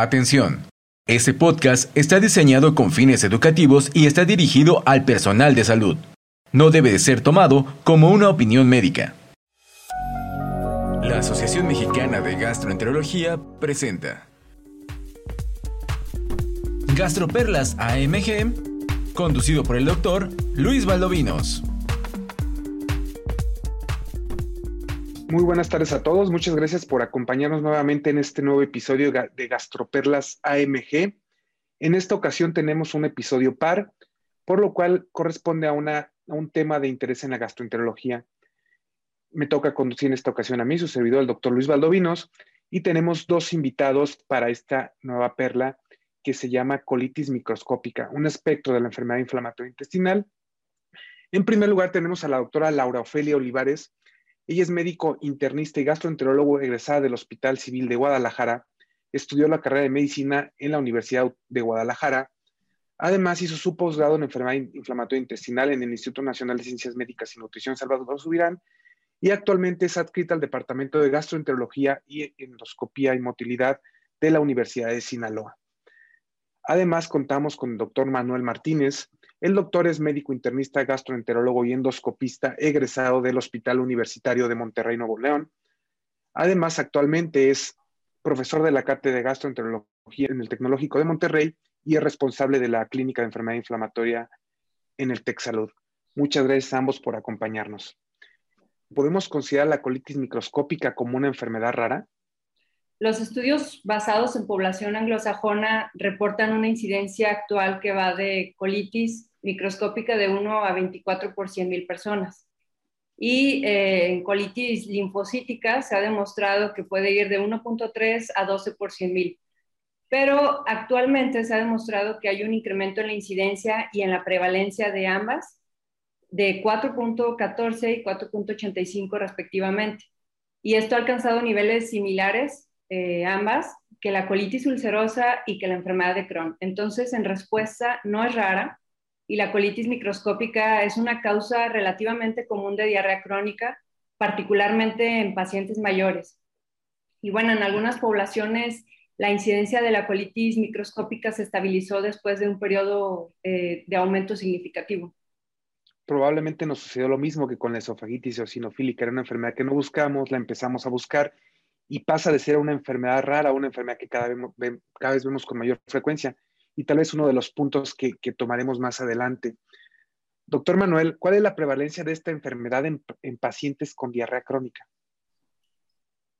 Atención. Este podcast está diseñado con fines educativos y está dirigido al personal de salud. No debe de ser tomado como una opinión médica. La Asociación Mexicana de Gastroenterología presenta Gastroperlas AMG, conducido por el doctor Luis Valdovinos. Muy buenas tardes a todos. Muchas gracias por acompañarnos nuevamente en este nuevo episodio de Gastroperlas AMG. En esta ocasión tenemos un episodio par, por lo cual corresponde a, un tema de interés en la gastroenterología. Me toca conducir en esta ocasión a mí, su servidor, el doctor Luis Valdovinos, y tenemos dos invitados para esta nueva perla que se llama colitis microscópica, un aspecto de la enfermedad inflamatoria intestinal. En primer lugar, tenemos a la doctora Laura Ofelia Olivares, ella es médico internista y gastroenterólogo egresada del Hospital Civil de Guadalajara. Estudió la carrera de medicina en la Universidad de Guadalajara. Además, hizo su posgrado en enfermedad inflamatoria intestinal en el Instituto Nacional de Ciencias Médicas y Nutrición Salvador Subirán y actualmente es adscrita al Departamento de Gastroenterología y Endoscopía y Motilidad de la Universidad de Sinaloa. Además, contamos con el doctor Manuel Martínez, el doctor es médico internista, gastroenterólogo y endoscopista egresado del Hospital Universitario de Monterrey, Nuevo León. Además, actualmente es profesor de la Cátedra de Gastroenterología en el Tecnológico de Monterrey y es responsable de la Clínica de Enfermedad Inflamatoria en el TechSalud. Muchas gracias a ambos por acompañarnos. ¿Podemos considerar la colitis microscópica como una enfermedad rara? Los estudios basados en población anglosajona reportan una incidencia actual que va de colitis microscópica de 1 a 24 por 100 mil personas. Y eh, en colitis linfocítica se ha demostrado que puede ir de 1.3 a 12 por 100 mil. Pero actualmente se ha demostrado que hay un incremento en la incidencia y en la prevalencia de ambas de 4.14 y 4.85 respectivamente. Y esto ha alcanzado niveles similares, eh, ambas, que la colitis ulcerosa y que la enfermedad de Crohn. Entonces, en respuesta, no es rara, y la colitis microscópica es una causa relativamente común de diarrea crónica, particularmente en pacientes mayores. Y bueno, en algunas poblaciones la incidencia de la colitis microscópica se estabilizó después de un periodo eh, de aumento significativo. Probablemente nos sucedió lo mismo que con la esofagitis eosinofílica, era una enfermedad que no buscamos, la empezamos a buscar y pasa de ser una enfermedad rara a una enfermedad que cada vez, cada vez vemos con mayor frecuencia y tal vez uno de los puntos que, tomaremos más adelante. Doctor Manuel, ¿cuál es la prevalencia de esta enfermedad en, pacientes con diarrea crónica?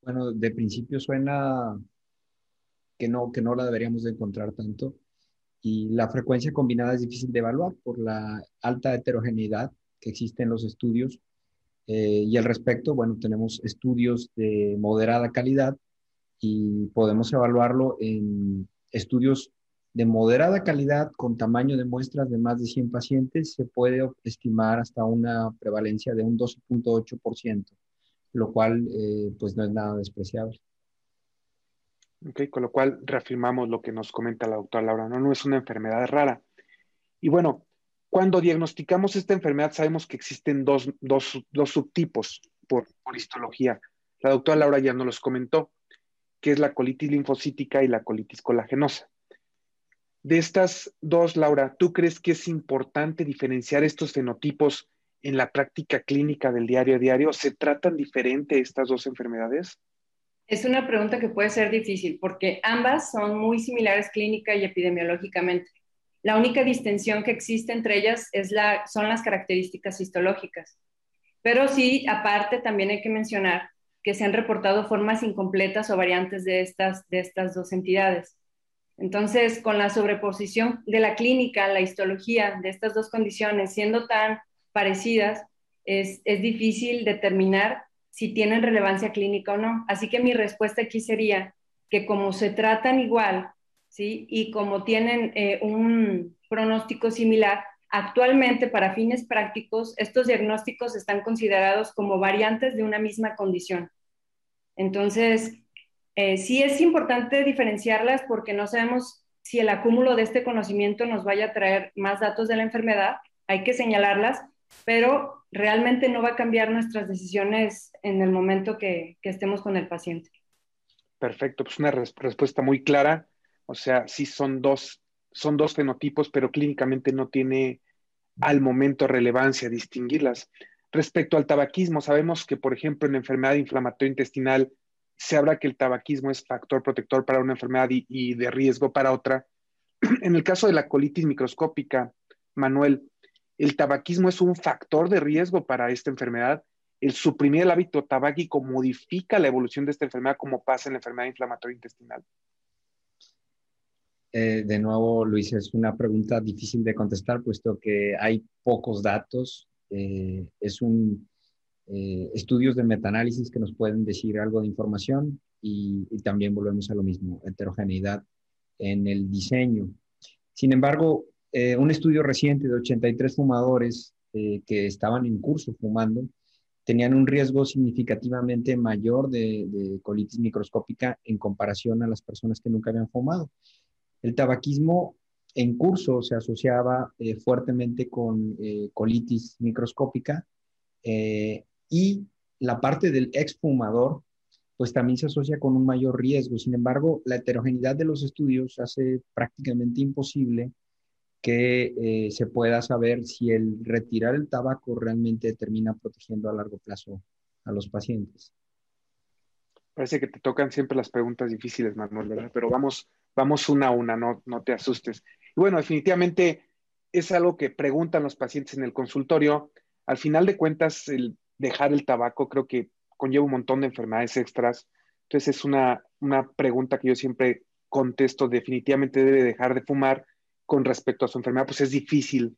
Bueno, de principio suena que no, que no la deberíamos de encontrar tanto. Y la frecuencia combinada es difícil de evaluar por la alta heterogeneidad que existe en los estudios. Eh, y al respecto, bueno, tenemos estudios de moderada calidad y podemos evaluarlo en estudios de moderada calidad con tamaño de muestras de más de 100 pacientes, se puede estimar hasta una prevalencia de un 12.8%, lo cual eh, pues no es nada despreciable. Ok, con lo cual reafirmamos lo que nos comenta la doctora Laura, no, no es una enfermedad rara. Y bueno, cuando diagnosticamos esta enfermedad sabemos que existen dos, dos, dos subtipos por, por histología. La doctora Laura ya nos los comentó, que es la colitis linfocítica y la colitis colagenosa. De estas dos, Laura, ¿tú crees que es importante diferenciar estos fenotipos en la práctica clínica del diario a diario? ¿Se tratan diferente estas dos enfermedades? Es una pregunta que puede ser difícil porque ambas son muy similares clínica y epidemiológicamente. La única distinción que existe entre ellas es la, son las características histológicas. Pero sí, aparte, también hay que mencionar que se han reportado formas incompletas o variantes de estas, de estas dos entidades. Entonces, con la sobreposición de la clínica, la histología de estas dos condiciones siendo tan parecidas, es, difícil determinar si tienen relevancia clínica o no. Así que mi respuesta aquí sería que como se tratan igual, ¿sí? Y como tienen eh, un pronóstico similar, actualmente para fines prácticos, estos diagnósticos están considerados como variantes de una misma condición. Entonces, eh, sí es importante diferenciarlas porque no sabemos si el acúmulo de este conocimiento nos vaya a traer más datos de la enfermedad, hay que señalarlas, pero realmente no va a cambiar nuestras decisiones en el momento que, estemos con el paciente. Perfecto, pues una respuesta muy clara. O sea, sí son dos, son dos fenotipos, pero clínicamente no tiene al momento relevancia distinguirlas. Respecto al tabaquismo, sabemos que, por ejemplo, en enfermedad inflamatoria intestinal se habla que el tabaquismo es factor protector para una enfermedad y, de riesgo para otra. En el caso de la colitis microscópica, Manuel, ¿el tabaquismo es un factor de riesgo para esta enfermedad? ¿El suprimir el hábito tabáquico modifica la evolución de esta enfermedad como pasa en la enfermedad inflamatoria intestinal? Eh, de nuevo, Luis, es una pregunta difícil de contestar, puesto que hay pocos datos. Eh, es un eh, estudios de metaanálisis que nos pueden decir algo de información y, también volvemos a lo mismo, heterogeneidad en el diseño. Sin embargo, un estudio reciente de 83 fumadores que estaban en curso fumando tenían un riesgo significativamente mayor de colitis microscópica en comparación a las personas que nunca habían fumado. El tabaquismo en curso se asociaba eh, fuertemente con eh, colitis microscópica eh, y la parte del exfumador pues también se asocia con un mayor riesgo. Sin embargo, la heterogeneidad de los estudios hace prácticamente imposible que se pueda saber si el retirar el tabaco realmente termina protegiendo a largo plazo a los pacientes. Parece que te tocan siempre las preguntas difíciles, Manuel, ¿verdad? Pero vamos, vamos una a una, no, no te asustes. Y bueno, definitivamente es algo que preguntan los pacientes en el consultorio. Al final de cuentas, el dejar el tabaco creo que conlleva un montón de enfermedades extras. Entonces es una, una pregunta que yo siempre contesto, definitivamente debe dejar de fumar con respecto a su enfermedad, pues es difícil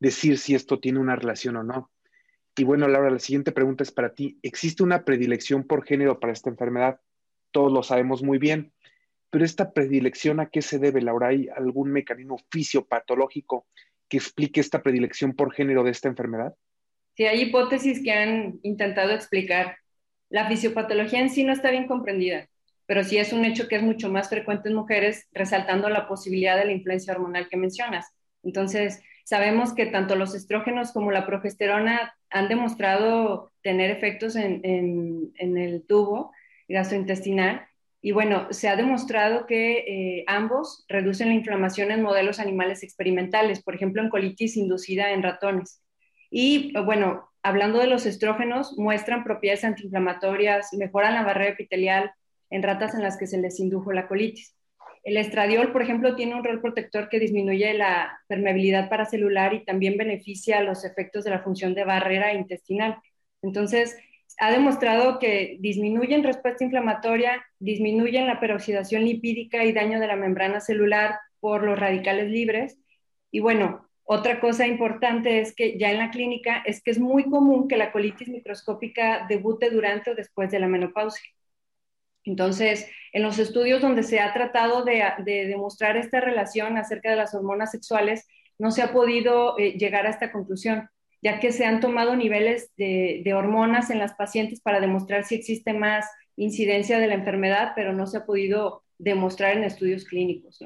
decir si esto tiene una relación o no. Y bueno, Laura, la siguiente pregunta es para ti. ¿Existe una predilección por género para esta enfermedad? Todos lo sabemos muy bien, pero esta predilección a qué se debe, Laura? ¿Hay algún mecanismo fisiopatológico que explique esta predilección por género de esta enfermedad? Sí, hay hipótesis que han intentado explicar. La fisiopatología en sí no está bien comprendida, pero sí es un hecho que es mucho más frecuente en mujeres, resaltando la posibilidad de la influencia hormonal que mencionas. Entonces, sabemos que tanto los estrógenos como la progesterona han demostrado tener efectos en, en el tubo gastrointestinal y bueno, se ha demostrado que eh, ambos reducen la inflamación en modelos animales experimentales, por ejemplo, en colitis inducida en ratones. Y bueno, hablando de los estrógenos, muestran propiedades antiinflamatorias, mejoran la barrera epitelial en ratas en las que se les indujo la colitis. El estradiol, por ejemplo, tiene un rol protector que disminuye la permeabilidad paracelular y también beneficia los efectos de la función de barrera intestinal. Entonces, ha demostrado que disminuyen respuesta inflamatoria, disminuyen la peroxidación lipídica y daño de la membrana celular por los radicales libres. Y bueno, otra cosa importante es que ya en la clínica es que es muy común que la colitis microscópica debute durante o después de la menopausia. Entonces, en los estudios donde se ha tratado de, demostrar esta relación acerca de las hormonas sexuales, no se ha podido eh, llegar a esta conclusión ya que se han tomado niveles de, hormonas en las pacientes para demostrar si existe más incidencia de la enfermedad, pero no se ha podido demostrar en estudios clínicos,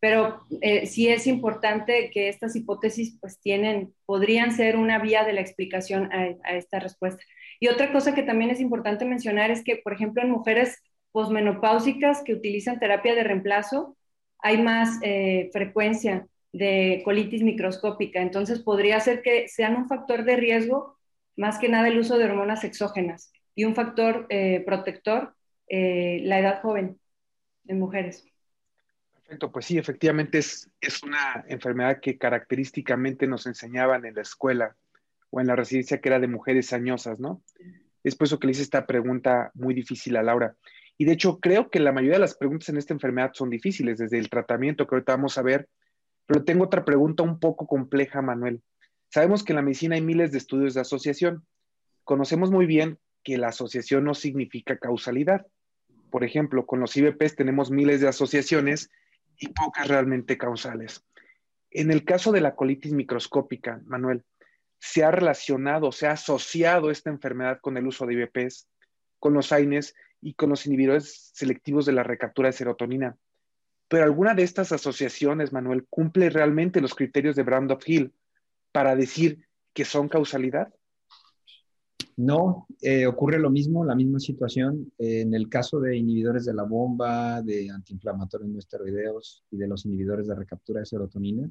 Pero eh, sí es importante que estas hipótesis pues tienen, podrían ser una vía de la explicación a, esta respuesta. Y otra cosa que también es importante mencionar es que, por ejemplo, en mujeres posmenopáusicas que utilizan terapia de reemplazo, hay más eh, frecuencia de colitis microscópica. Entonces podría ser que sean un factor de riesgo, más que nada el uso de hormonas exógenas y un factor eh, protector, eh, la edad joven en mujeres. Perfecto, pues sí, efectivamente es, es una enfermedad que característicamente nos enseñaban en la escuela o en la residencia que era de mujeres añosas, ¿no? Es por eso que le hice esta pregunta muy difícil a Laura. Y de hecho, creo que la mayoría de las preguntas en esta enfermedad son difíciles, desde el tratamiento que ahorita vamos a ver, pero tengo otra pregunta un poco compleja, Manuel. Sabemos que en la medicina hay miles de estudios de asociación. Conocemos muy bien que la asociación no significa causalidad. Por ejemplo, con los IBPs tenemos miles de asociaciones y pocas realmente causales. En el caso de la colitis microscópica, Manuel, ¿se ha relacionado, se ha asociado esta enfermedad con el uso de IBPs, con los AINES y con los inhibidores selectivos de la recaptura de serotonina? Pero alguna de estas asociaciones, Manuel, cumple realmente los criterios de Brand of Hill para decir que son causalidad? No, eh, ocurre lo mismo, la misma situación. en el caso de inhibidores de la bomba, de antiinflamatorios no esteroideos y de los inhibidores de recaptura de serotonina,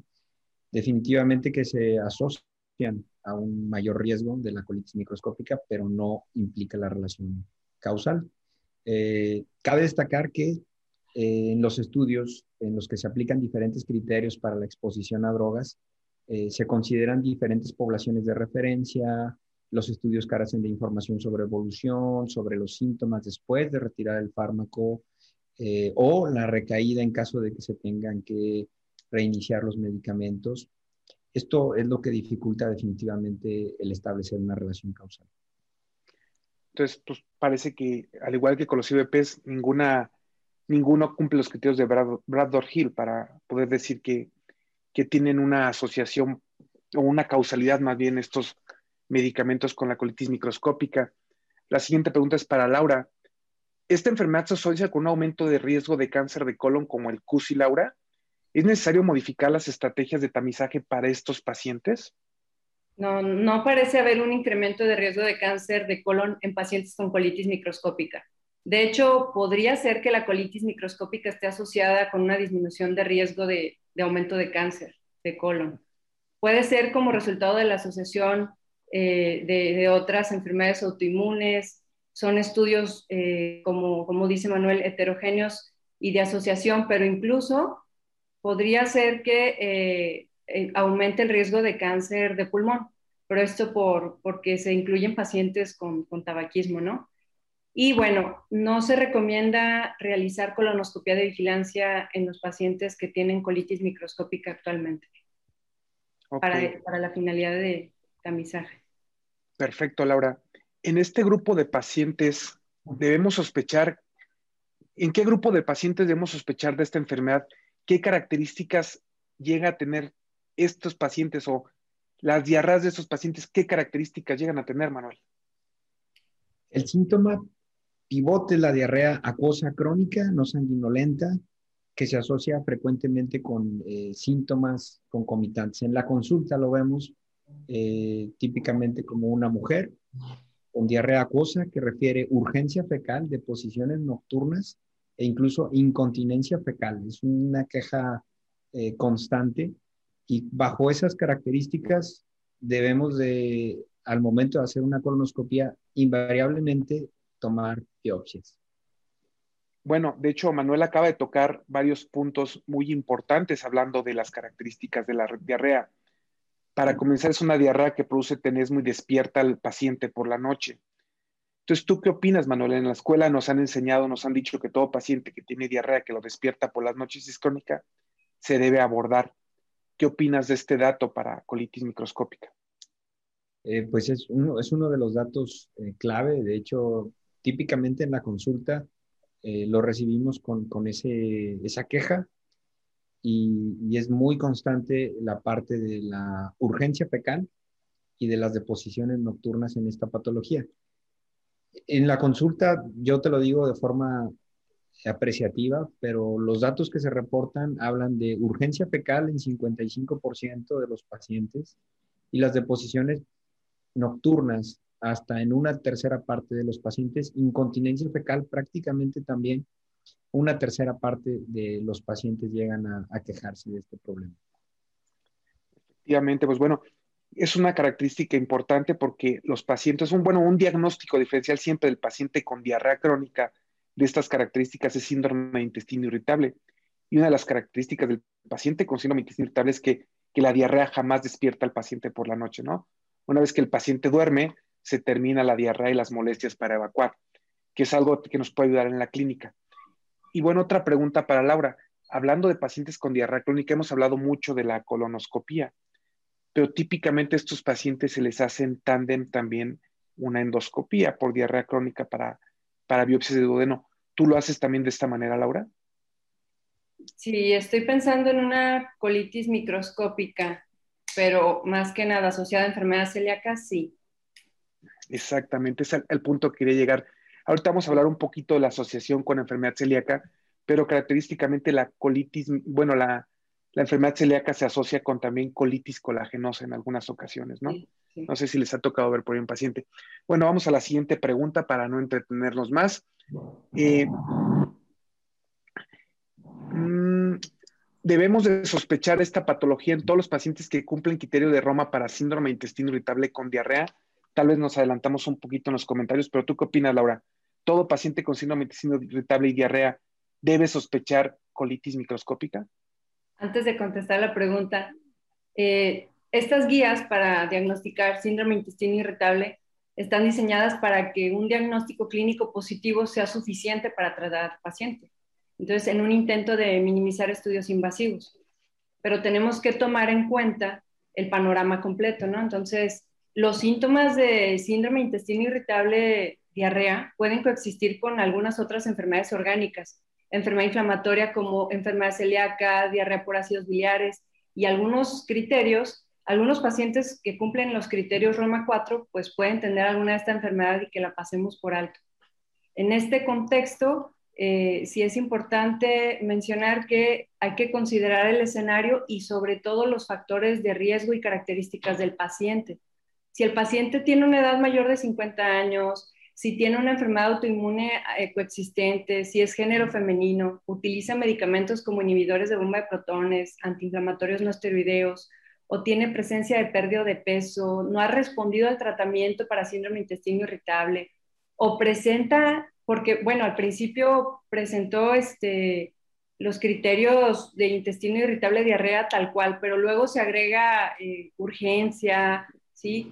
definitivamente que se asocian a un mayor riesgo de la colitis microscópica, pero no implica la relación causal. Eh, cabe destacar que eh, en los estudios en los que se aplican diferentes criterios para la exposición a drogas, se consideran diferentes poblaciones de referencia, los estudios carecen de información sobre evolución, sobre los síntomas después de retirar el fármaco eh, o la recaída en caso de que se tengan que reiniciar los medicamentos. Esto es lo que dificulta definitivamente el establecer una relación causal. Entonces, pues parece que, al igual que con los IVPs, ninguna, ninguno cumple los criterios de Bradford Hill para poder decir que, que tienen una asociación o una causalidad más bien estos medicamentos con la colitis microscópica. La siguiente pregunta es para Laura. ¿Esta enfermedad se asocia con un aumento de riesgo de cáncer de colon como el CUSI, Laura? ¿Es necesario modificar las estrategias de tamizaje para estos pacientes? No, no parece haber un incremento de riesgo de cáncer de colon en pacientes con colitis microscópica. De hecho, podría ser que la colitis microscópica esté asociada con una disminución de riesgo de, aumento de cáncer de colon. Puede ser como resultado de la asociación eh, de, otras enfermedades autoinmunes. Son estudios, eh, como, como dice Manuel, heterogéneos y de asociación, pero incluso podría ser que eh, aumente el riesgo de cáncer de pulmón, pero esto por, porque se incluyen pacientes con, con tabaquismo, ¿no? Y bueno, no se recomienda realizar colonoscopia de vigilancia en los pacientes que tienen colitis microscópica actualmente para, para, la finalidad de tamizaje. Perfecto, Laura. En este grupo de pacientes, debemos sospechar, ¿en qué grupo de pacientes debemos sospechar de esta enfermedad? ¿Qué características llega a tener estos pacientes o las diarreas de estos pacientes? ¿Qué características llegan a tener, Manuel? El síntoma pivote la diarrea acuosa crónica, no sanguinolenta, que se asocia frecuentemente con eh, síntomas concomitantes. En la consulta lo vemos eh, típicamente como una mujer con diarrea acuosa que refiere urgencia fecal, deposiciones nocturnas e incluso incontinencia fecal. Es una queja eh, constante y bajo esas características debemos de, al momento de hacer una colonoscopia, invariablemente tomar biopsias. Bueno, de hecho, Manuel acaba de tocar varios puntos muy importantes hablando de las características de la diarrea. Para comenzar, es una diarrea que produce tenés muy despierta al paciente por la noche. Entonces, ¿tú qué opinas, Manuel? En la escuela nos han enseñado, nos han dicho que todo paciente que tiene diarrea que lo despierta por las noches es crónica, se debe abordar. ¿Qué opinas de este dato para colitis microscópica? Eh, pues es uno, es uno de los datos eh, clave. De hecho, típicamente en la consulta eh, lo recibimos con, con ese, esa queja y, es muy constante la parte de la urgencia fecal y de las deposiciones nocturnas en esta patología. En la consulta, yo te lo digo de forma apreciativa, pero los datos que se reportan hablan de urgencia fecal en 55% de los pacientes y las deposiciones nocturnas hasta en una tercera parte de los pacientes, incontinencia fecal prácticamente también una tercera parte de los pacientes llegan a, quejarse de este problema. Efectivamente, pues bueno, es una característica importante porque los pacientes, un, bueno, un diagnóstico diferencial siempre del paciente con diarrea crónica de estas características es síndrome de intestino irritable. Y una de las características del paciente con síndrome de intestino irritable es que, que la diarrea jamás despierta al paciente por la noche, ¿no? Una vez que el paciente duerme, se termina la diarrea y las molestias para evacuar, que es algo que nos puede ayudar en la clínica. Y bueno, otra pregunta para Laura. Hablando de pacientes con diarrea crónica, hemos hablado mucho de la colonoscopía, pero típicamente a estos pacientes se les hace en tándem también una endoscopía por diarrea crónica para, para biopsias de duodeno. ¿Tú lo haces también de esta manera, Laura? Sí, estoy pensando en una colitis microscópica, pero más que nada asociada a enfermedad celíaca, sí. Exactamente, es el punto que quería llegar. Ahorita vamos a hablar un poquito de la asociación con enfermedad celíaca, pero característicamente la colitis, bueno, la, la enfermedad celíaca se asocia con también colitis colagenosa en algunas ocasiones, ¿no? No sé si les ha tocado ver por ahí un paciente. Bueno, vamos a la siguiente pregunta para no entretenernos más. Eh, mm, debemos de sospechar esta patología en todos los pacientes que cumplen criterio de Roma para síndrome de intestino irritable con diarrea. Tal vez nos adelantamos un poquito en los comentarios, pero ¿tú qué opinas, Laura? ¿Todo paciente con síndrome intestino irritable y diarrea debe sospechar colitis microscópica? Antes de contestar la pregunta, eh, estas guías para diagnosticar síndrome intestino irritable están diseñadas para que un diagnóstico clínico positivo sea suficiente para tratar al paciente. Entonces, en un intento de minimizar estudios invasivos. Pero tenemos que tomar en cuenta el panorama completo, ¿no? Entonces, los síntomas de síndrome de intestino irritable, diarrea, pueden coexistir con algunas otras enfermedades orgánicas, enfermedad inflamatoria como enfermedad celíaca, diarrea por ácidos biliares y algunos criterios, algunos pacientes que cumplen los criterios Roma 4, pues pueden tener alguna de esta enfermedad y que la pasemos por alto. En este contexto, eh, sí es importante mencionar que hay que considerar el escenario y sobre todo los factores de riesgo y características del paciente. Si el paciente tiene una edad mayor de 50 años, si tiene una enfermedad autoinmune eh, coexistente, si es género femenino, utiliza medicamentos como inhibidores de bomba de protones, antiinflamatorios no esteroideos, o tiene presencia de pérdida de peso, no ha respondido al tratamiento para síndrome intestino irritable, o presenta porque, bueno, al principio presentó este, los criterios de intestino irritable diarrea tal cual, pero luego se agrega eh, urgencia, ¿sí?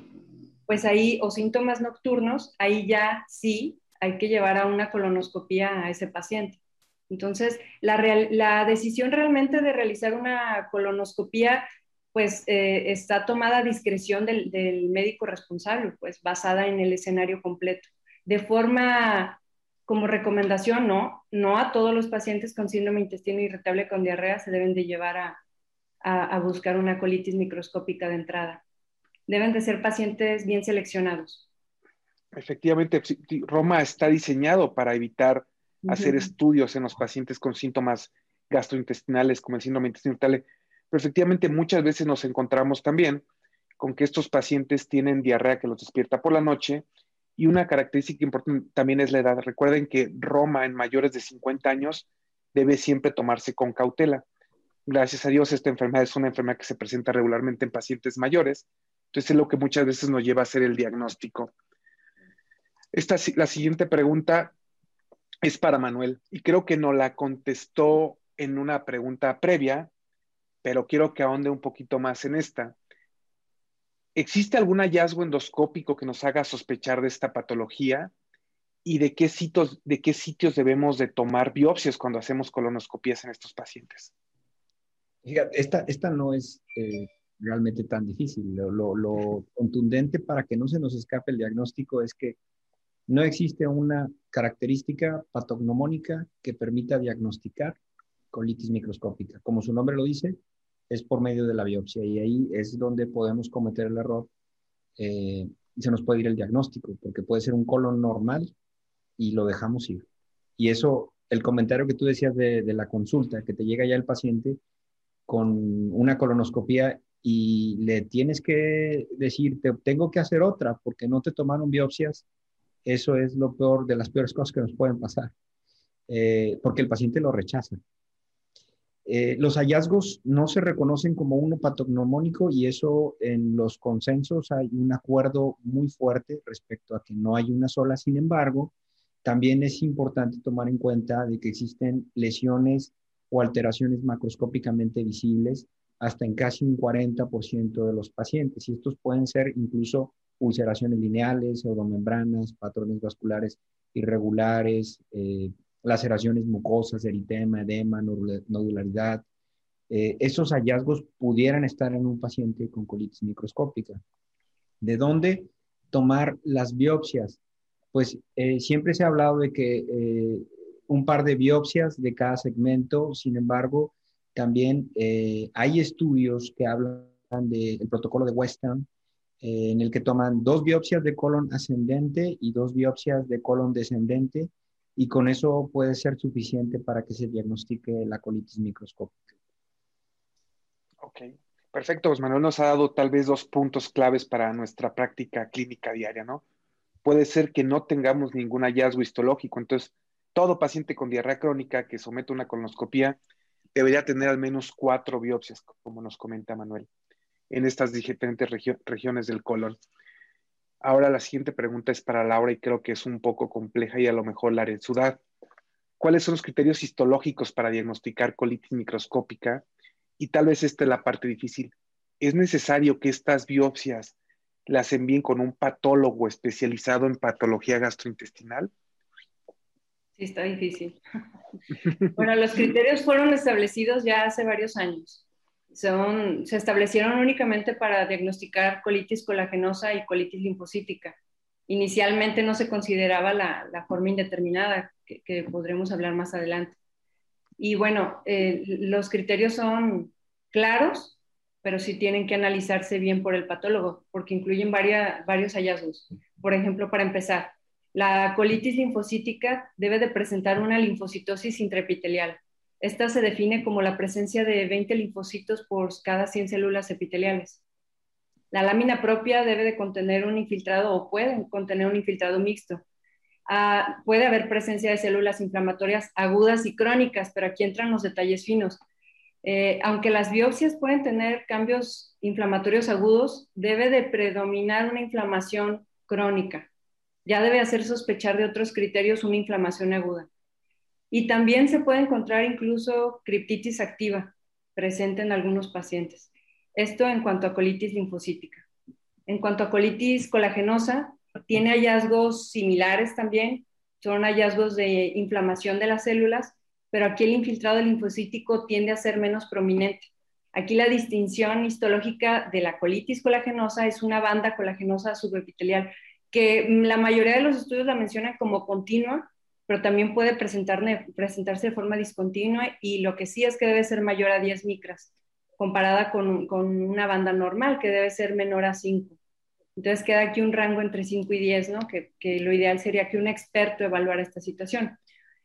Pues ahí, o síntomas nocturnos, ahí ya sí hay que llevar a una colonoscopía a ese paciente. Entonces, la, decisión realmente de realizar una colonoscopía, pues eh, está tomada a discreción del, médico responsable, pues basada en el escenario completo. De forma como recomendación, no, no a todos los pacientes con síndrome intestino irritable con diarrea se deben de llevar a, buscar una colitis microscópica de entrada. Deben de ser pacientes bien seleccionados. Efectivamente, Roma está diseñado para evitar hacer estudios en los pacientes con síntomas gastrointestinales como el síndrome intestino irritable, pero efectivamente muchas veces nos encontramos también con que estos pacientes tienen diarrea que los despierta por la noche y una característica importante también es la edad. Recuerden que Roma en mayores de 50 años debe siempre tomarse con cautela. Gracias a Dios, esta enfermedad es una enfermedad que se presenta regularmente en pacientes mayores. Entonces es lo que muchas veces nos lleva a hacer el diagnóstico. Esta, la siguiente pregunta es para Manuel y creo que nos la contestó en una pregunta previa, pero quiero que ahonde un poquito más en esta. ¿Existe algún hallazgo endoscópico que nos haga sospechar de esta patología? ¿Y de qué sitios, de qué sitios debemos de tomar biopsias cuando hacemos colonoscopías en estos pacientes? Esta, esta no es eh, realmente tan difícil. Lo, lo, contundente para que no se nos escape el diagnóstico es que no existe una característica patognomónica que permita diagnosticar colitis microscópica. Como su nombre lo dice, es por medio de la biopsia y ahí es donde podemos cometer el error eh, y se nos puede ir el diagnóstico, porque puede ser un colon normal y lo dejamos ir. Y eso, el comentario que tú decías de, de la consulta, que te llega ya el paciente con una colonoscopía y le tienes que decir, te tengo que hacer otra porque no te tomaron biopsias, eso es lo peor de las peores cosas que nos pueden pasar, eh, porque el paciente lo rechaza. Eh, los hallazgos no se reconocen como uno patognomónico y eso en los consensos hay un acuerdo muy fuerte respecto a que no hay una sola. Sin embargo, también es importante tomar en cuenta de que existen lesiones o alteraciones macroscópicamente visibles hasta en casi un 40% de los pacientes y estos pueden ser incluso ulceraciones lineales, pseudomembranas, patrones vasculares irregulares, eh, laceraciones mucosas, eritema, edema, nodularidad. Eh, esos hallazgos pudieran estar en un paciente con colitis microscópica. ¿De dónde tomar las biopsias? Pues eh, siempre se ha hablado de que eh, un par de biopsias de cada segmento, sin embargo, también hay estudios que hablan del protocolo de Western, en el que toman dos biopsias de colon ascendente y dos biopsias de colon descendente y con eso puede ser suficiente para que se diagnostique la colitis microscópica. Ok, perfecto. Pues Manuel nos ha dado tal vez dos puntos claves para nuestra práctica clínica diaria, ¿no? Puede ser que no tengamos ningún hallazgo histológico, entonces todo paciente con diarrea crónica que somete una colonoscopía debería tener al menos cuatro biopsias, como nos comenta Manuel, en estas diferentes regiones del colon. Ahora la siguiente pregunta es para Laura y creo que es un poco compleja y a lo mejor la haré. ¿Cuáles son los criterios histológicos para diagnosticar colitis microscópica? Y tal vez esta es la parte difícil. ¿Es necesario que estas biopsias las envíen con un patólogo especializado en patología gastrointestinal? Sí, está difícil. bueno, los criterios fueron establecidos ya hace varios años. Son, se establecieron únicamente para diagnosticar colitis colagenosa y colitis linfocítica. Inicialmente no se consideraba la, la forma indeterminada, que, que, podremos hablar más adelante. Y bueno, eh, los criterios son claros, pero sí tienen que analizarse bien por el patólogo, porque incluyen varias, varios hallazgos. Por ejemplo, para empezar, la colitis linfocítica debe de presentar una linfocitosis intraepitelial. Esta se define como la presencia de 20 linfocitos por cada 100 células epiteliales. La lámina propia debe de contener un infiltrado o puede contener un infiltrado mixto. Ah, puede haber presencia de células inflamatorias agudas y crónicas, pero aquí entran los detalles finos. Eh, aunque las biopsias pueden tener cambios inflamatorios agudos, debe de predominar una inflamación crónica ya debe hacer sospechar de otros criterios una inflamación aguda. Y también se puede encontrar incluso criptitis activa presente en algunos pacientes. Esto en cuanto a colitis linfocítica. En cuanto a colitis colagenosa, tiene hallazgos similares también, son hallazgos de inflamación de las células, pero aquí el infiltrado linfocítico tiende a ser menos prominente. Aquí la distinción histológica de la colitis colagenosa es una banda colagenosa subepitelial que la mayoría de los estudios la mencionan como continua, pero también puede presentarse de forma discontinua y lo que sí es que debe ser mayor a 10 micras, comparada con, una banda normal que debe ser menor a 5. Entonces queda aquí un rango entre 5 y 10, ¿no? Que, que lo ideal sería que un experto evaluara esta situación.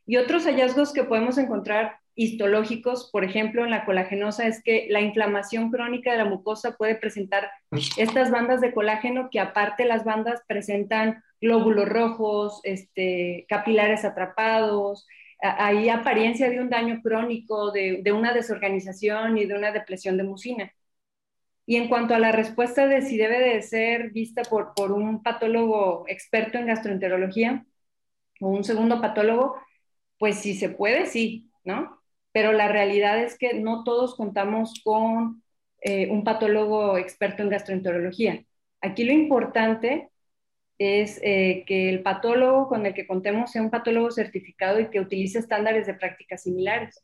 Y otros hallazgos que podemos encontrar histológicos, por ejemplo, en la colagenosa, es que la inflamación crónica de la mucosa puede presentar estas bandas de colágeno que aparte las bandas presentan glóbulos rojos, este, capilares atrapados, hay apariencia de un daño crónico, de, una desorganización y de una depresión de mucina. Y en cuanto a la respuesta de si debe de ser vista por, por un patólogo experto en gastroenterología o un segundo patólogo, pues si se puede, sí, ¿no? Pero la realidad es que no todos contamos con eh, un patólogo experto en gastroenterología. Aquí lo importante es eh, que el patólogo con el que contemos sea un patólogo certificado y que utilice estándares de prácticas similares.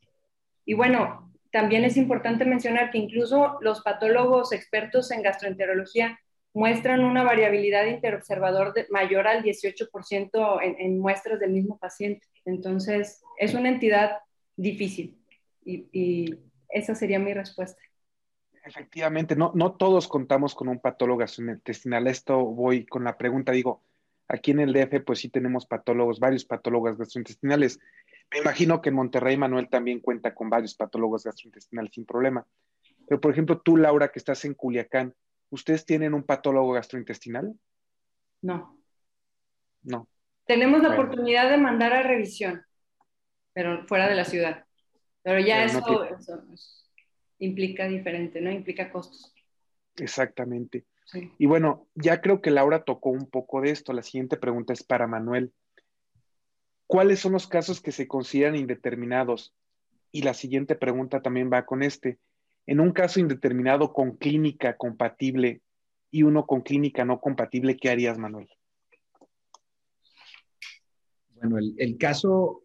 Y bueno, también es importante mencionar que incluso los patólogos expertos en gastroenterología muestran una variabilidad interobservador mayor al 18% en, en muestras del mismo paciente. Entonces, es una entidad difícil. Y, esa sería mi respuesta. Efectivamente, no, no todos contamos con un patólogo gastrointestinal. Esto voy con la pregunta, digo, aquí en el DF pues sí tenemos patólogos, varios patólogos gastrointestinales. Me imagino que en Monterrey Manuel también cuenta con varios patólogos gastrointestinales sin problema. Pero por ejemplo, tú, Laura, que estás en Culiacán, ¿ustedes tienen un patólogo gastrointestinal? No. No. Tenemos la oportunidad de mandar a revisión, pero fuera de la ciudad. Pero ya eso, implica diferente, ¿no? Implica costos. Exactamente. Y bueno, ya creo que Laura tocó un poco de esto. La siguiente pregunta es para Manuel. ¿Cuáles son los casos que se consideran indeterminados? Y la siguiente pregunta también va con este. En un caso indeterminado con clínica compatible y uno con clínica no compatible, ¿qué harías, Manuel? Bueno, el, el caso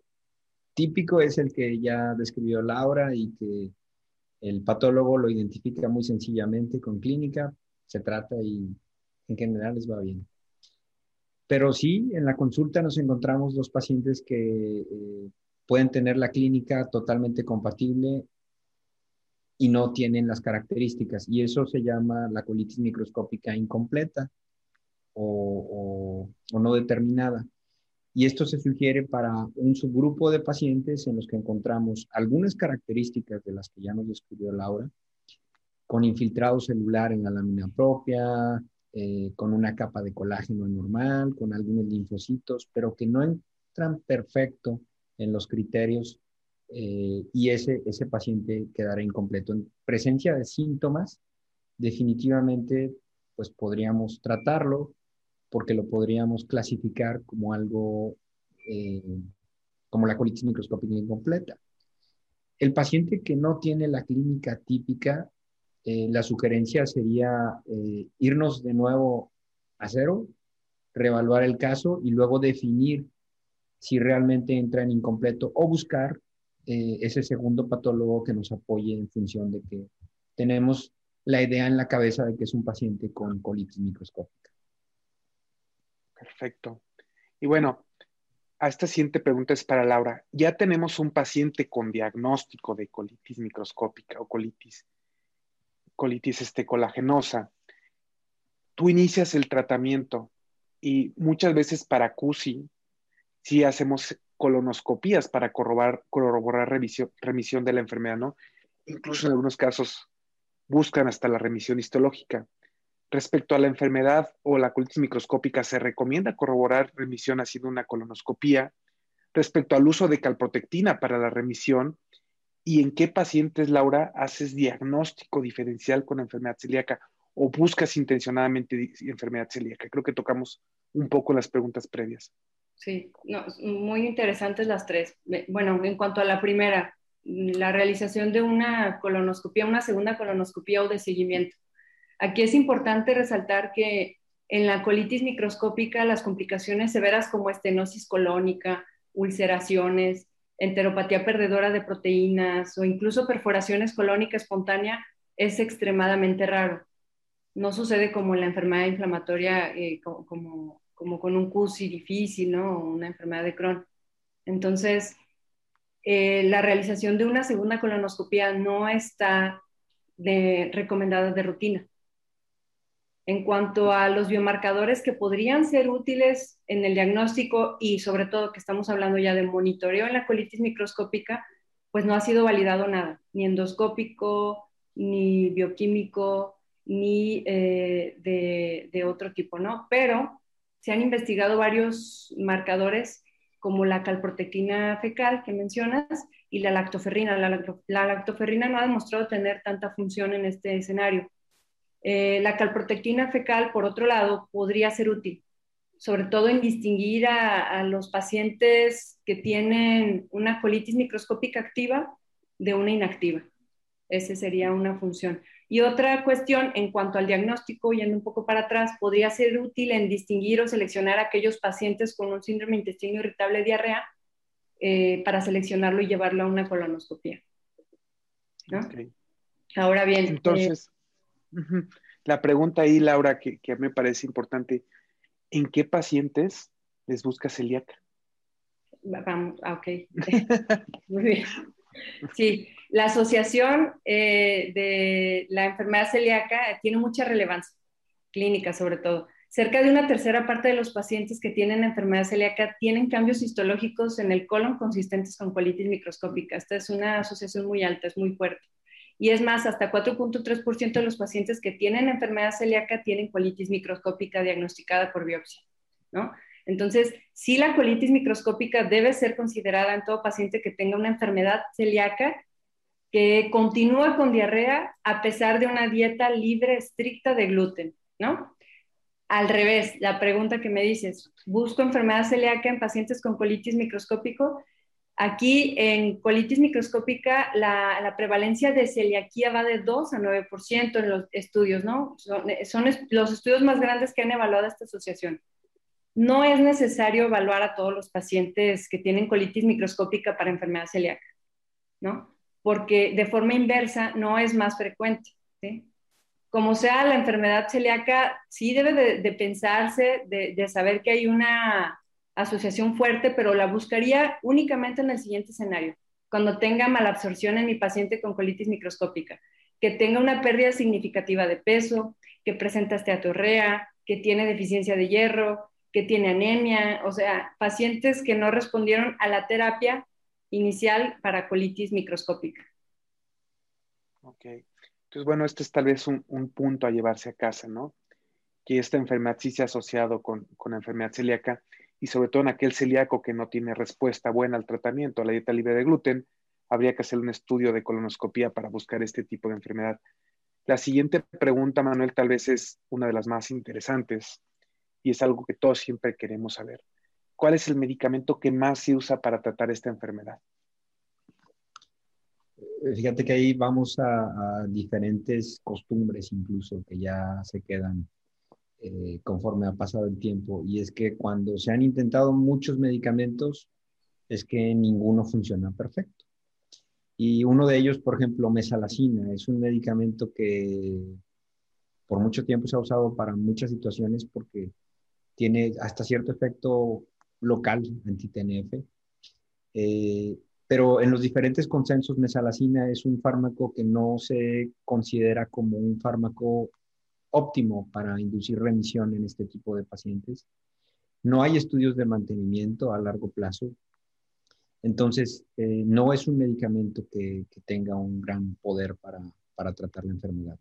típico es el que ya describió Laura y que el patólogo lo identifica muy sencillamente con clínica, se trata y en general les va bien. Pero sí, en la consulta nos encontramos dos pacientes que eh, pueden tener la clínica totalmente compatible y no tienen las características. Y eso se llama la colitis microscópica incompleta o no determinada. Y esto se sugiere para un subgrupo de pacientes en los que encontramos algunas características de las que ya nos describió Laura, con infiltrado celular en la lámina propia, eh, con una capa de colágeno normal, con algunos linfocitos, pero que no entran perfecto en los criterios eh, y ese, ese paciente quedará incompleto. En presencia de síntomas, definitivamente, pues podríamos tratarlo porque lo podríamos clasificar como algo, eh, como la colitis microscópica incompleta. El paciente que no tiene la clínica típica, eh, la sugerencia sería irnos de nuevo a cero, reevaluar el caso y luego definir si realmente entra en incompleto o buscar eh, ese segundo patólogo que nos apoye en función de que tenemos la idea en la cabeza de que es un paciente con colitis microscópica. Perfecto. Y bueno, a esta siguiente pregunta es para Laura. Ya tenemos un paciente con diagnóstico de colitis microscópica o colitis, colitis este, colagenosa. Tú inicias el tratamiento y muchas veces para CUSI, si hacemos colonoscopías para corroborar, corroborar remisión de la enfermedad, ¿no? Incluso en algunos casos buscan hasta la remisión histológica. Respecto a la enfermedad o la colitis microscópica, se recomienda corroborar remisión haciendo una colonoscopía. Respecto al uso de calprotectina para la remisión, ¿y en qué pacientes, Laura, haces diagnóstico diferencial con enfermedad celíaca o buscas intencionadamente enfermedad celíaca? Creo que tocamos un poco las preguntas previas. Sí, muy interesantes las tres. Bueno, en cuanto a la primera, la realización de una colonoscopía, una segunda colonoscopía o de seguimiento. Aquí es importante resaltar que en la colitis microscópica las complicaciones severas como estenosis colónica, ulceraciones, enteropatía perdedora de proteínas o incluso perforaciones colónica espontánea es extremadamente raro. No sucede como en la enfermedad inflamatoria, eh, como como con un CUSI difícil, ¿no? Una enfermedad de Crohn. Entonces, eh, la realización de una segunda colonoscopia no está recomendada de rutina. En cuanto a los biomarcadores que podrían ser útiles en el diagnóstico y sobre todo que estamos hablando ya de monitoreo en la colitis microscópica, pues no ha sido validado nada, ni endoscópico, ni bioquímico, ni eh, de, de, otro tipo, ¿no? Pero se han investigado varios marcadores como la calprotectina fecal que mencionas y la lactoferrina. La, lactoferrina no ha demostrado tener tanta función en este escenario. Eh, la calprotectina fecal, por otro lado, podría ser útil, sobre todo en distinguir a, los pacientes que tienen una colitis microscópica activa de una inactiva. Esa sería una función. Y otra cuestión en cuanto al diagnóstico, yendo un poco para atrás, podría ser útil en distinguir o seleccionar a aquellos pacientes con un síndrome intestino irritable diarrea eh, para seleccionarlo y llevarlo a una colonoscopia. Ahora bien. Entonces, la pregunta ahí, Laura, que, que me parece importante, ¿en qué pacientes les busca celíaca? Vamos, ah, ok. Muy bien. Sí, la asociación eh, de la enfermedad celíaca tiene mucha relevancia clínica sobre todo. Cerca de una tercera parte de los pacientes que tienen enfermedad celíaca tienen cambios histológicos en el colon consistentes con colitis microscópica. Esta es una asociación muy alta, es muy fuerte. Y es más, hasta 4.3% de los pacientes que tienen enfermedad celíaca tienen colitis microscópica diagnosticada por biopsia, ¿no? Entonces, sí la colitis microscópica debe ser considerada en todo paciente que tenga una enfermedad celíaca que continúa con diarrea a pesar de una dieta libre estricta de gluten, ¿no? Al revés, la pregunta que me dices, busco enfermedad celíaca en pacientes con colitis microscópico. Aquí en colitis microscópica la, prevalencia de celiaquía va de 2 a 9% en los estudios, ¿no? Son, son los estudios más grandes que han evaluado esta asociación. No es necesario evaluar a todos los pacientes que tienen colitis microscópica para enfermedad celíaca, ¿no? Porque de forma inversa no es más frecuente, ¿sí? Como sea, la enfermedad celíaca sí debe de, pensarse, de, saber que hay una asociación fuerte, pero la buscaría únicamente en el siguiente escenario. Cuando tenga malabsorción en mi paciente con colitis microscópica, que tenga una pérdida significativa de peso, que presenta esteatorrea, que tiene deficiencia de hierro, que tiene anemia, o sea, pacientes que no respondieron a la terapia inicial para colitis microscópica. Ok. Entonces, bueno, este es tal vez un, punto a llevarse a casa, ¿no? Que esta enfermedad sí se ha asociado con, con la enfermedad celíaca y sobre todo en aquel celíaco que no tiene respuesta buena al tratamiento, a la dieta libre de gluten, habría que hacer un estudio de colonoscopía para buscar este tipo de enfermedad. La siguiente pregunta, Manuel, tal vez es una de las más interesantes y es algo que todos siempre queremos saber. ¿Cuál es el medicamento que más se usa para tratar esta enfermedad? Eh, fíjate que ahí vamos a, diferentes costumbres incluso que ya se quedan eh, conforme ha pasado el tiempo. Y es que cuando se han intentado muchos medicamentos, es que ninguno funciona perfecto. Y uno de ellos, por ejemplo, mesalacina, es un medicamento que por mucho tiempo se ha usado para muchas situaciones porque tiene hasta cierto efecto local anti-TNF. Eh, pero en los diferentes consensos, mesalacina es un fármaco que no se considera como un fármaco óptimo para inducir remisión en este tipo de pacientes. No hay estudios de mantenimiento a largo plazo. Entonces, eh, no es un medicamento que, tenga un gran poder para, para, tratar la enfermedad.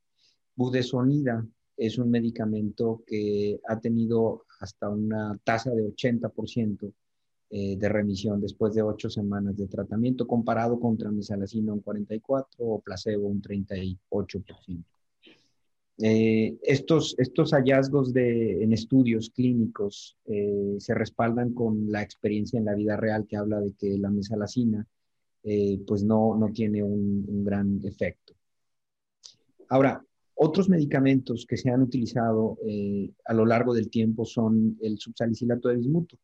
Budesonida es un medicamento que ha tenido hasta una tasa de 80% eh, de remisión después de ocho semanas de tratamiento, comparado contra mesalacina un 44 o placebo un 38%. Eh, estos, estos hallazgos de, en estudios clínicos eh, se respaldan con la experiencia en la vida real que habla de que la mesalacina eh, pues no, no tiene un, gran efecto. Ahora, otros medicamentos que se han utilizado a lo largo del tiempo son el subsalicilato de bismuto.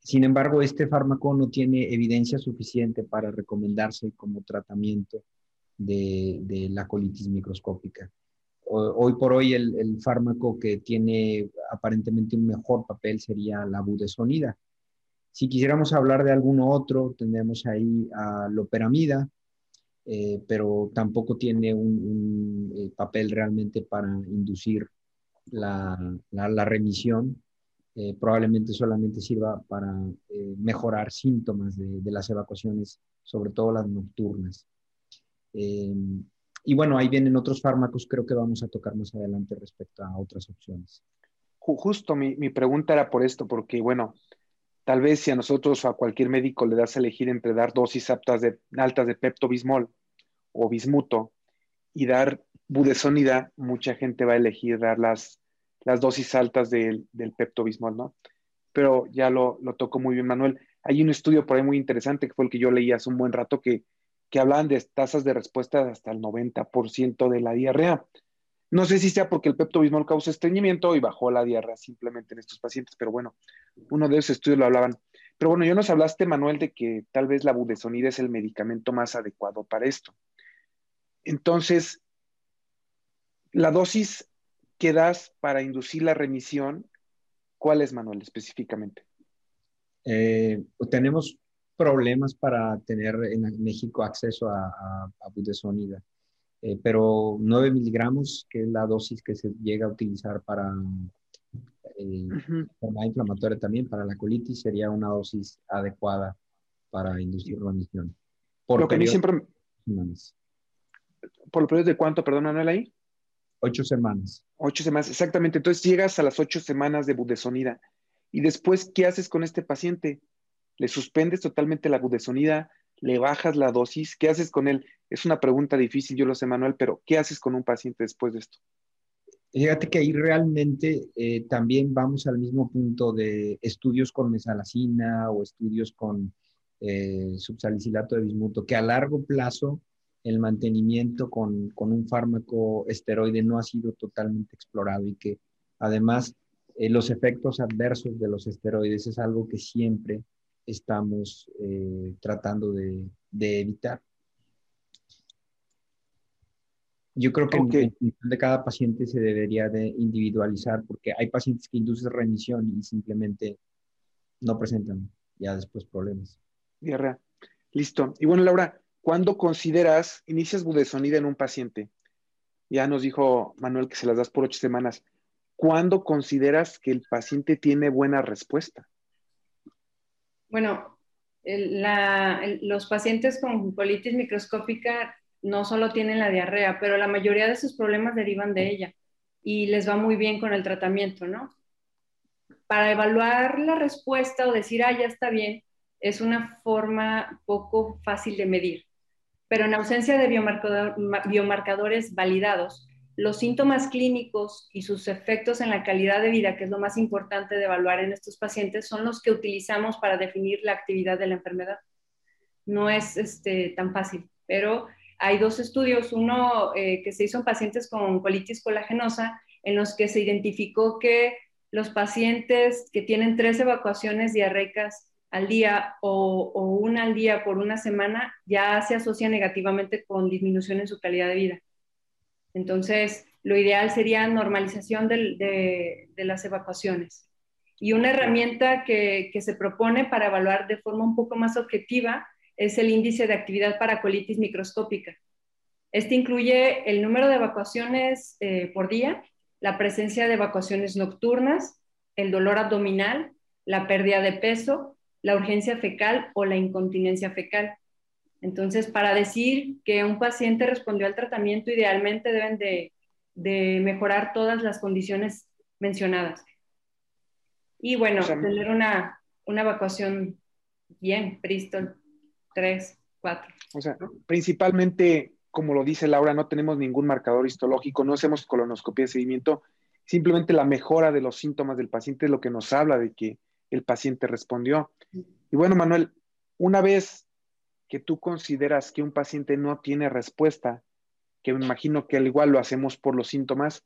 Sin embargo, este fármaco no tiene evidencia suficiente para recomendarse como tratamiento de la colitis microscópica hoy por hoy el, fármaco que tiene aparentemente un mejor papel sería la budesonida. Si quisiéramos hablar de alguno otro, tendríamos ahí a loperamida, eh, pero tampoco tiene un, eh, papel realmente para inducir la, remisión. Eh, probablemente solamente sirva para mejorar síntomas de, de, las evacuaciones, sobre todo las nocturnas y bueno, ahí vienen otros fármacos, creo que vamos a tocar más adelante respecto a otras opciones. Justo mi, pregunta era por esto, porque bueno, tal vez si a nosotros o a cualquier médico le das a elegir entre dar dosis altas de, altas de pepto-bismol o bismuto y dar budesonida, mucha gente va a elegir dar las, las dosis altas del, del pepto-bismol, ¿no? Pero ya lo, lo tocó muy bien Manuel. Hay un estudio por ahí muy interesante que fue el que yo leí hace un buen rato que que hablan de tasas de respuesta de hasta el 90% de la diarrea. No sé si sea porque el peptobismol causa estreñimiento y bajó la diarrea simplemente en estos pacientes, pero bueno, uno de esos estudios lo hablaban. Pero bueno, yo nos hablaste, Manuel, de que tal vez la budesonida es el medicamento más adecuado para esto. Entonces, la dosis que das para inducir la remisión, ¿cuál es, Manuel, específicamente? Eh, tenemos problemas para tener en México acceso a, a, budesonida. Eh, pero 9 miligramos, que es la dosis que se llega a utilizar para eh, inflamatoria también, para la colitis, sería una dosis adecuada para inducir remisión. Por lo que a mí siempre... ¿Por lo periodo de cuánto, perdón, Manuel, ahí? Ocho semanas. Ocho semanas, exactamente. Entonces llegas a las ocho semanas de budesonida. ¿Y después qué haces con este paciente? Le suspendes totalmente la budesonida, le bajas la dosis, ¿qué haces con él? Es una pregunta difícil, yo lo sé, Manuel, pero ¿qué haces con un paciente después de esto? Fíjate que ahí realmente eh, también vamos al mismo punto de estudios con mesalacina o estudios con eh, subsalicilato de bismuto, que a largo plazo el mantenimiento con, un fármaco esteroide no ha sido totalmente explorado y que además eh, los efectos adversos de los esteroides es algo que siempre estamos eh, tratando de, evitar. Yo creo que en función de cada paciente se debería de individualizar porque hay pacientes que inducen remisión y simplemente no presentan ya después problemas. Diarrea. Listo. Y bueno, Laura, ¿cuándo consideras, inicias budesonida en un paciente? Ya nos dijo Manuel que se las das por ocho semanas. ¿Cuándo consideras que el paciente tiene buena respuesta? Bueno, los pacientes con colitis microscópica no solo tienen la diarrea, pero la mayoría de sus problemas derivan de ella y les va muy bien con el tratamiento, ¿no? Para evaluar la respuesta o decir, ah, ya está bien, es una forma poco fácil de medir. Pero en ausencia de biomarcadores validados, los síntomas clínicos y sus efectos en la calidad de vida, que es lo más importante de evaluar en estos pacientes, son los que utilizamos para definir la actividad de la enfermedad. No es este, tan fácil, pero hay dos estudios, uno eh, que se hizo en pacientes con colitis colagenosa, en los que se identificó que los pacientes que tienen tres evacuaciones diarreicas al día o, o, una al día por una semana ya se asocia negativamente con disminución en su calidad de vida. Entonces, lo ideal sería normalización de, las evacuaciones. Y una herramienta que, se propone para evaluar de forma un poco más objetiva es el índice de actividad para colitis microscópica. Este incluye el número de evacuaciones eh, por día, la presencia de evacuaciones nocturnas, el dolor abdominal, la pérdida de peso, la urgencia fecal o la incontinencia fecal. Entonces, para decir que un paciente respondió al tratamiento, idealmente deben de, mejorar todas las condiciones mencionadas. Y bueno, tener una, evacuación bien, Bristol, 3, 4. O sea, principalmente, como lo dice Laura, no tenemos ningún marcador histológico, no hacemos colonoscopia de seguimiento, simplemente la mejora de los síntomas del paciente es lo que nos habla de que el paciente respondió. Y bueno, Manuel, una vez que tú consideras que un paciente no tiene respuesta, que me imagino que al igual lo hacemos por los síntomas,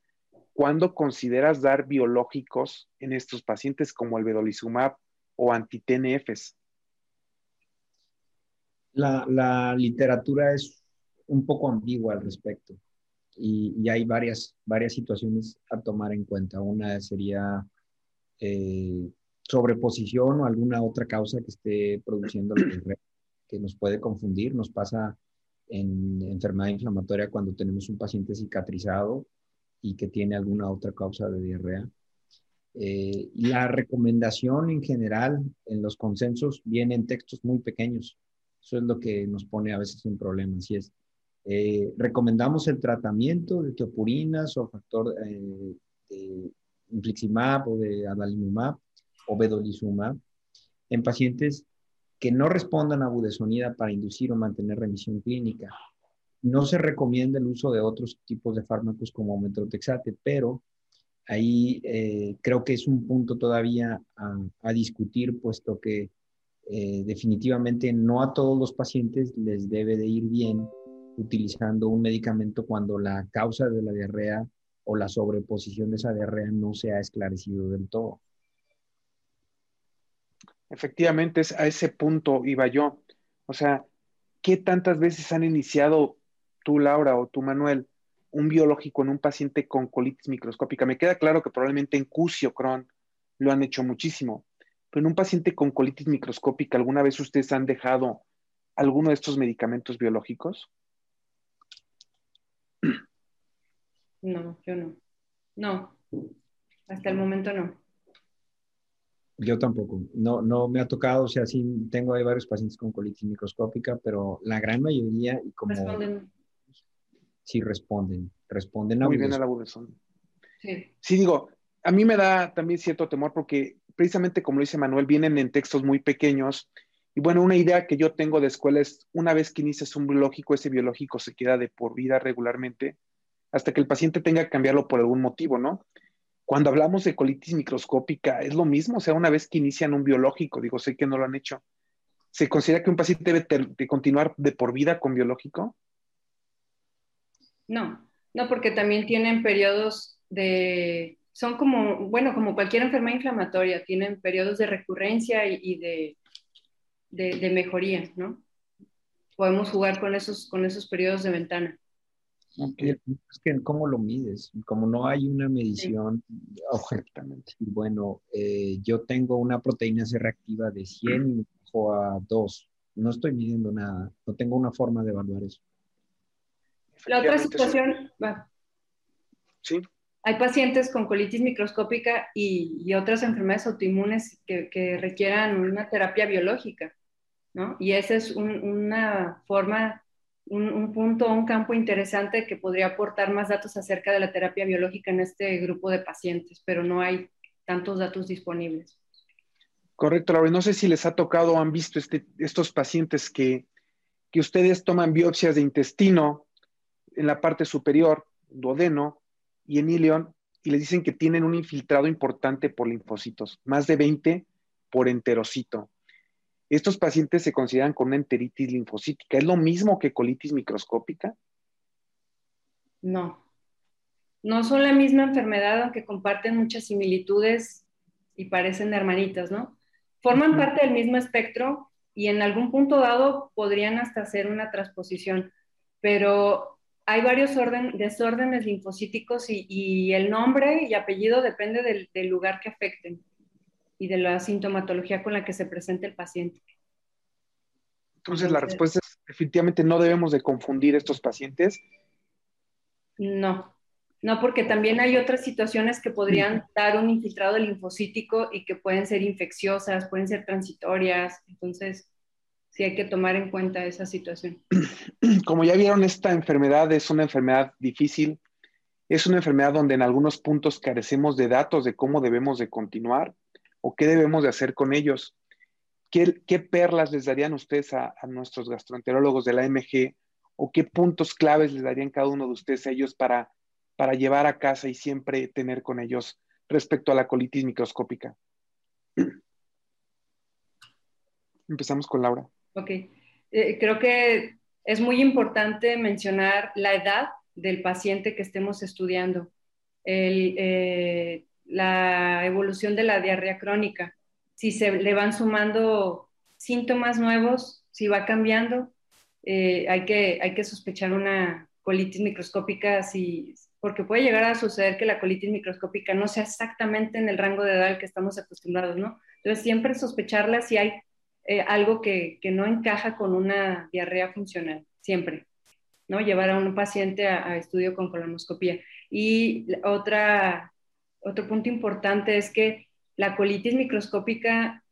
¿cuándo consideras dar biológicos en estos pacientes como el vedolizumab o anti-TNFs? La, literatura es un poco ambigua al respecto y, hay varias, varias situaciones a tomar en cuenta. Una sería eh, sobreposición o alguna otra causa que esté produciendo la que nos puede confundir. Nos pasa en enfermedad inflamatoria cuando tenemos un paciente cicatrizado y que tiene alguna otra causa de diarrea. Eh, la recomendación en general en los consensos viene en textos muy pequeños. Eso es lo que nos pone a veces en problemas. Y es, eh, recomendamos el tratamiento de teopurinas o factor eh, de infliximab o de adalimumab o vedolizumab en pacientes que no respondan a budesonida para inducir o mantener remisión clínica. No se recomienda el uso de otros tipos de fármacos como metrotexate, pero ahí eh, creo que es un punto todavía a, discutir, puesto que eh, definitivamente no a todos los pacientes les debe de ir bien utilizando un medicamento cuando la causa de la diarrea o la sobreposición de esa diarrea no se ha esclarecido del todo. Efectivamente, es a ese punto iba yo. O sea, ¿qué tantas veces han iniciado tú, Laura, o tú, Manuel, un biológico en un paciente con colitis microscópica? Me queda claro que probablemente en CUSI Crohn lo han hecho muchísimo, pero en un paciente con colitis microscópica, ¿alguna vez ustedes han dejado alguno de estos medicamentos biológicos? No, yo no. No, hasta el momento no. Yo tampoco. No, no me ha tocado, o sea, sí tengo ahí varios pacientes con colitis microscópica, pero la gran mayoría y como responden. sí responden, responden a Muy bien a la Sí. sí, digo, a mí me da también cierto temor porque precisamente como lo dice Manuel, vienen en textos muy pequeños. Y bueno, una idea que yo tengo de escuela es, una vez que inicias un biológico, ese biológico se queda de por vida regularmente hasta que el paciente tenga que cambiarlo por algún motivo, ¿no? Cuando hablamos de colitis microscópica, es lo mismo, o sea, una vez que inician un biológico, digo, sé que no lo han hecho, ¿se considera que un paciente debe continuar de por vida con biológico? No, no, porque también tienen periodos de, son como, bueno, como cualquier enfermedad inflamatoria, tienen periodos de recurrencia y, de, de, mejoría, ¿no? Podemos jugar con esos, con esos periodos de ventana. Es que cómo lo mides, como no hay una medición objetivamente. Bueno, eh, yo tengo una proteína C reactiva de 100 y bajo a 2. No estoy midiendo nada, no tengo una forma de evaluar eso. La otra situación, sí. Hay pacientes con colitis microscópica y, otras enfermedades autoinmunes que, requieran una terapia biológica, ¿no? Y esa es una forma un, punto, un campo interesante que podría aportar más datos acerca de la terapia biológica en este grupo de pacientes, pero no hay tantos datos disponibles. Correcto, Laura. No sé si les ha tocado o han visto este, estos pacientes que, que ustedes toman biopsias de intestino en la parte superior, duodeno y en ilion, y les dicen que tienen un infiltrado importante por linfocitos, más de 20 por enterocito. Estos pacientes se consideran con una enteritis linfocítica. ¿Es lo mismo que colitis microscópica? No. No son la misma enfermedad, aunque comparten muchas similitudes y parecen hermanitas, ¿no? Forman parte del mismo espectro y en algún punto dado podrían hasta hacer una transposición, pero hay varios desórdenes linfocíticos y, el nombre y apellido depende del, del lugar que afecten y de la sintomatología con la que se presenta el paciente. Entonces, la respuesta es definitivamente no debemos de confundir estos pacientes. No, no, porque también hay otras situaciones que podrían dar un infiltrado linfocítico y que pueden ser infecciosas, pueden ser transitorias. Entonces, sí hay que tomar en cuenta esa situación. Como ya vieron, esta enfermedad es una enfermedad difícil. Es una enfermedad donde en algunos puntos carecemos de datos de cómo debemos de continuar o qué debemos de hacer con ellos. ¿Qué, perlas les darían ustedes a, nuestros gastroenterólogos de la MG o qué puntos claves les darían cada uno de ustedes a ellos para, para llevar a casa y siempre tener con ellos respecto a la colitis microscópica? Empezamos con Laura. Ok, eh, creo que es muy importante mencionar la edad del paciente que estemos estudiando. El, eh, la evolución de la diarrea crónica, si se le van sumando síntomas nuevos, si va cambiando, eh, hay, que, hay que sospechar una colitis microscópica, si, porque puede llegar a suceder que la colitis microscópica no sea exactamente en el rango de edad al que estamos acostumbrados, ¿no? Entonces, siempre sospecharla si hay eh, algo que, que, no encaja con una diarrea funcional, siempre, ¿no? Llevar a un paciente a, a estudio con colonoscopía. Y otra otro punto importante es que la colitis microscópica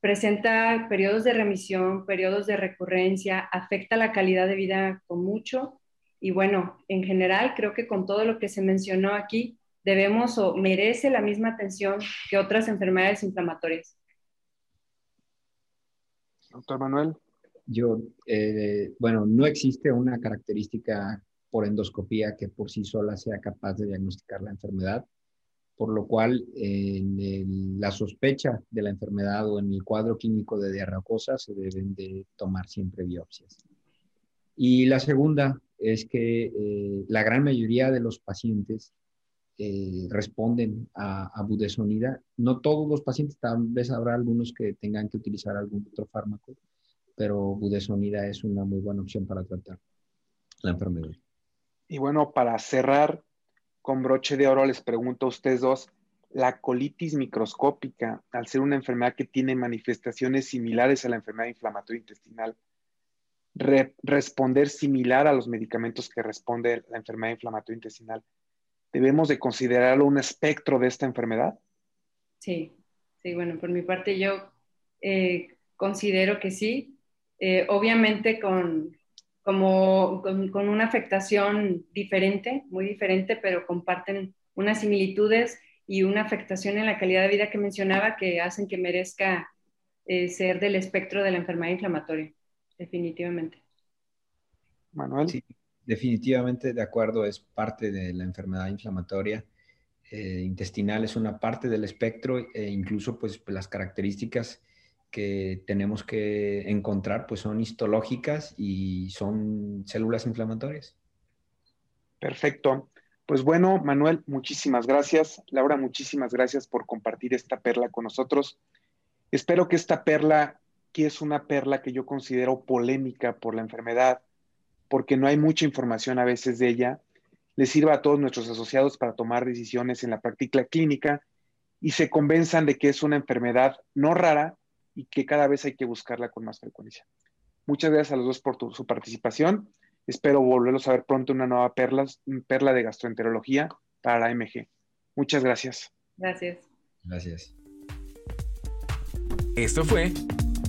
presenta periodos de remisión, periodos de recurrencia, afecta la calidad de vida con mucho. Y bueno, en general creo que con todo lo que se mencionó aquí, debemos o merece la misma atención que otras enfermedades inflamatorias. Doctor Manuel. Yo, eh, bueno, no existe una característica por endoscopía que por sí sola sea capaz de diagnosticar la enfermedad por lo cual en la sospecha de la enfermedad o en el cuadro clínico de diarrocosa se deben de tomar siempre biopsias. Y la segunda es que eh, la gran mayoría de los pacientes eh, responden a, a, budesonida. No todos los pacientes, tal vez habrá algunos que tengan que utilizar algún otro fármaco, pero budesonida es una muy buena opción para tratar la enfermedad. Y bueno, para cerrar, con broche de oro les pregunto a ustedes dos, la colitis microscópica, al ser una enfermedad que tiene manifestaciones similares a la enfermedad inflamatoria intestinal, responder similar a los medicamentos que responde la enfermedad inflamatoria intestinal, ¿debemos de considerarlo un espectro de esta enfermedad? Sí, sí, bueno, por mi parte yo eh, considero que sí. Eh, obviamente con, como con, una afectación diferente, muy diferente, pero comparten unas similitudes y una afectación en la calidad de vida que mencionaba que hacen que merezca eh, ser del espectro de la enfermedad inflamatoria, definitivamente. Manuel. Sí, definitivamente de acuerdo, es parte de la enfermedad inflamatoria. Eh, intestinal es una parte del espectro e incluso pues las características que tenemos que encontrar pues son histológicas y son células inflamatorias. Perfecto. Pues bueno, Manuel, muchísimas gracias. Laura, muchísimas gracias por compartir esta perla con nosotros. Espero que esta perla, que es una perla que yo considero polémica por la enfermedad, porque no hay mucha información a veces de ella, le sirva a todos nuestros asociados para tomar decisiones en la práctica clínica y se convenzan de que es una enfermedad no rara, y que cada vez hay que buscarla con más frecuencia. Muchas gracias a los dos por su participación. Espero volverlos a ver pronto una nueva perla, perla de gastroenterología para la MG. Muchas gracias. Gracias. Gracias. Esto fue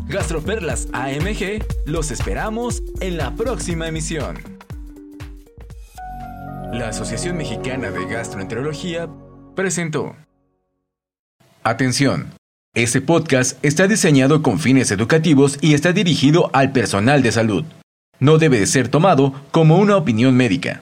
Gastroperlas AMG, los esperamos en la próxima emisión. La Asociación Mexicana de Gastroenterología presentó. Atención. Este podcast está diseñado con fines educativos y está dirigido al personal de salud. No debe de ser tomado como una opinión médica.